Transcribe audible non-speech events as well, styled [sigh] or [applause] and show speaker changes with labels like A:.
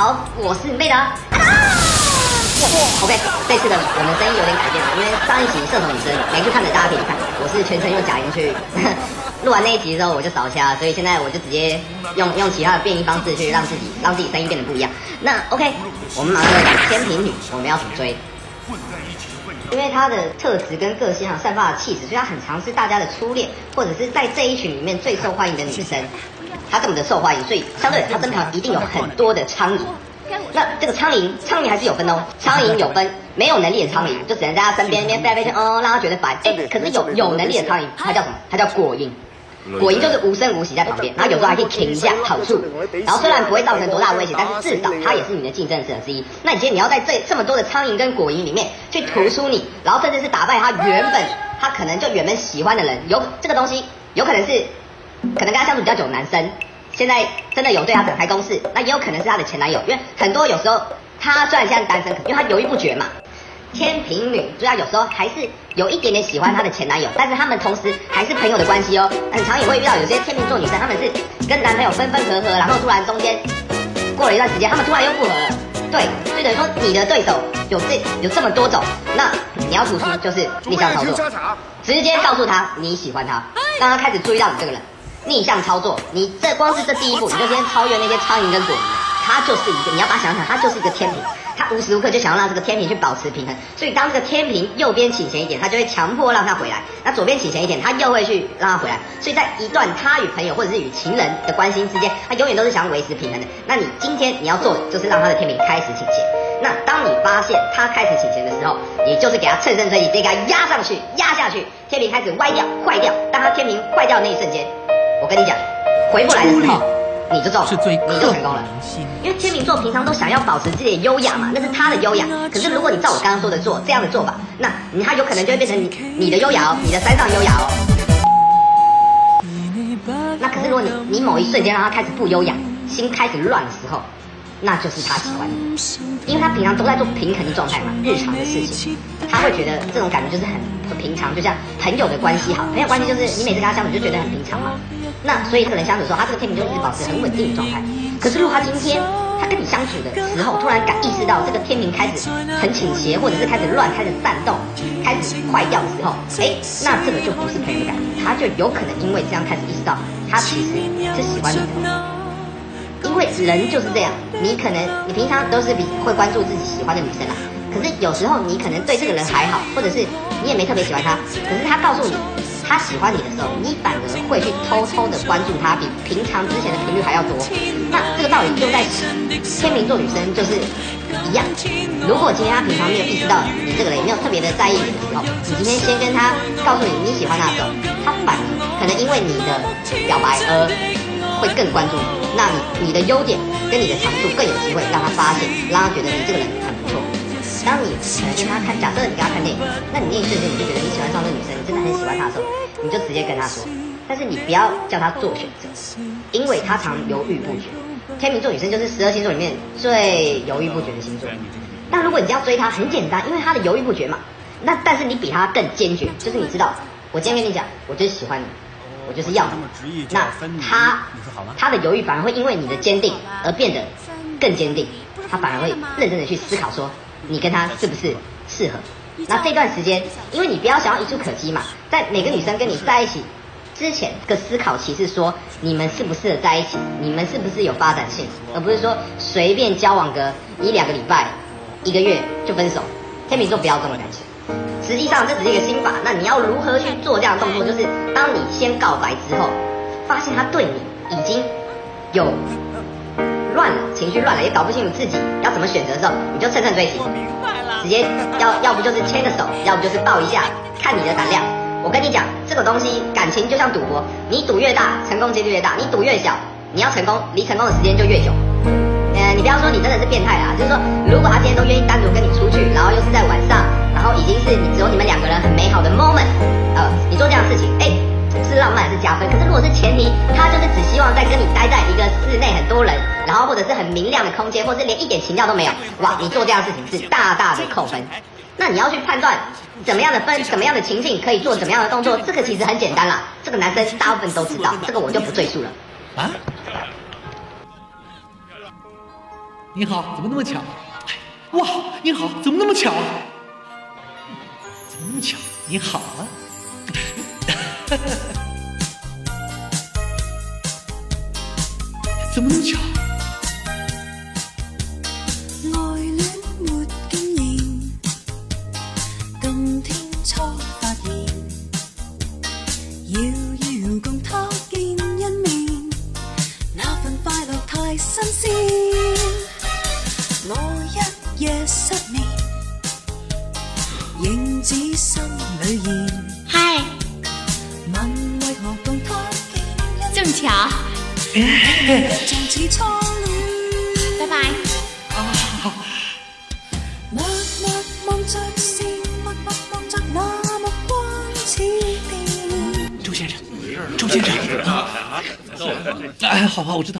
A: 好，我是妹的。OK，这次的我们声音有点改变了，因为上一集射手女生，没去看的大家可以看，我是全程用假音去 [laughs] 录完那一集之后我就扫瞎，所以现在我就直接用用其他的变音方式去让自己让自己声音变得不一样。那 OK，我们马上来讲天秤女，我们要怎么追？因为她的特质跟个性上散发的气质，所以她很常是大家的初恋，或者是在这一群里面最受欢迎的女生。她这么的受欢迎，所以相对它身旁一定有很多的苍蝇。那这个苍蝇，苍蝇还是有分哦。苍蝇有分没有能力的苍蝇，就只能在他身边那边飞来飞去，哦，让他觉得烦。哎，可是有有能力的苍蝇，它叫什么？它叫果蝇。果蝇就是无声无息在旁边，然后有时候还可以停一下好处。然后虽然不会造成多大的威胁，但是至少它也是你的竞争者之一。那你今天你要在这这么多的苍蝇跟果蝇里面去突出你，然后甚至是打败他原本他可能就原本喜欢的人，有这个东西有可能是可能跟他相处比较久的男生。现在真的有对他展开攻势，那也有可能是他的前男友，因为很多有时候他虽然现在单身，因为他犹豫不决嘛。天秤女主要有时候还是有一点点喜欢她的前男友，但是他们同时还是朋友的关系哦。很常也会遇到有些天秤座女生，他们是跟男朋友分分合合，然后突然中间过了一段时间，他们突然又复合了。对，所以等于说你的对手有这有这么多种，那你要突出就是逆向操作，直接告诉他你喜欢他，让他开始注意到你这个人。逆向操作，你这光是这第一步，你就先超越那些苍蝇跟果蝇，它就是一个，你要把它想想，它就是一个天平，它无时无刻就想要让这个天平去保持平衡，所以当这个天平右边倾斜一点，它就会强迫让它回来；那左边倾斜一点，它又会去让它回来。所以在一段他与朋友或者是与情人的关心之间，他永远都是想要维持平衡的。那你今天你要做的就是让它的天平开始倾斜。那当你发现它开始倾斜的时候，你就是给它乘胜追击，直接给它压上去、压下去，天平开始歪掉、坏掉。当它天平坏掉的那一瞬间。我跟你讲，回不来的时候，你就中了，你就成功了。因为天秤座平常都想要保持自己的优雅嘛，那是他的优雅。可是如果你照我刚刚说的做这样的做法，那你他有可能就会变成你你的优雅哦，你的山上优雅哦。那可是如果你你某一瞬间让他开始不优雅，心开始乱的时候，那就是他喜欢你，因为他平常都在做平衡的状态嘛，日常的事情，他会觉得这种感觉就是很平常，就像朋友的关系好，朋友关系就是你每次跟他相处就觉得很平常嘛。那所以他可能相处的时候，他这个天平就一直保持很稳定的状态。可是如果他今天他跟你相处的时候，突然感意识到这个天平开始很倾斜，或者是开始乱、开始散动、开始坏掉的时候，哎，那这个就不是朋友的感觉，他就有可能因为这样开始意识到，他其实是喜欢你的。因为人就是这样，你可能你平常都是比会关注自己喜欢的女生啦，可是有时候你可能对这个人还好，或者是你也没特别喜欢他，可是他告诉你。他喜欢你的时候，你反而会去偷偷的关注他，比平常之前的频率还要多。那这个道理用在天秤座女生就是一样。如果今天他平常没有意识到你这个人，也没有特别的在意你的时候，你今天先跟他告诉你你喜欢他的时候，他反而可能因为你的表白而会更关注你。那你你的优点跟你的长处更有机会让他发现，让他觉得你这个人很当你可能跟他看，假设你跟他看电影，那你那一瞬间你就觉得你喜欢上这个女生，你真的很喜欢她的时候，你就直接跟他说。但是你不要叫他做选择，因为他常犹豫不决。天秤座女生就是十二星座里面最犹豫不决的星座。那如果你要追她，很简单，因为她的犹豫不决嘛。那但是你比她更坚决，就是你知道，我今天跟你讲，我就是喜欢你，我就是要你。那他他的犹豫反而会因为你的坚定而变得更坚定，他反而会认真的去思考说。你跟他是不是适合？那这段时间，因为你不要想要一触可及嘛，在每个女生跟你在一起之前，这个思考期是说你们适不适合在一起，你们是不是有发展性，而不是说随便交往个一两个礼拜、一个月就分手。天秤座不要这种感情。实际上这只是一个心法，那你要如何去做这样的动作？就是当你先告白之后，发现他对你已经有。乱了，情绪乱了，也搞不清楚自己要怎么选择的时候，你就乘胜追击，直接要要不就是牵个手，要不就是抱一下，看你的胆量。我跟你讲，这个东西感情就像赌博，你赌越大，成功几率越大；你赌越小，你要成功离成功的时间就越久。呃，你不要说你真的是变态啦，就是说，如果他今天都愿意单独跟你出去，然后又是在晚上，然后已经是你只有你们两个人很美好的 moment，呃，你做这样的事情，哎，是浪漫是加分？可是如果是前提，他就是只希望在跟你待在一个室内很多人。然后或者是很明亮的空间，或者是连一点情调都没有，哇！你做这样事情是大大的扣分。那你要去判断怎么样的分，什么样的情境可以做怎么样的动作，这个其实很简单啦。这个男生大部分都知道，这个我就不赘述了。啊？
B: 你好，怎么那么巧？哇，你好，怎么那么巧？怎么那么巧？你好啊！怎么那么巧？
C: 爱
D: 恋没经验，[laughs]
C: 拜拜。
B: 啊，好。
D: 默默望着是，默默望着那目光似电。
B: 周先生，周先生。哎，好吧，我知道。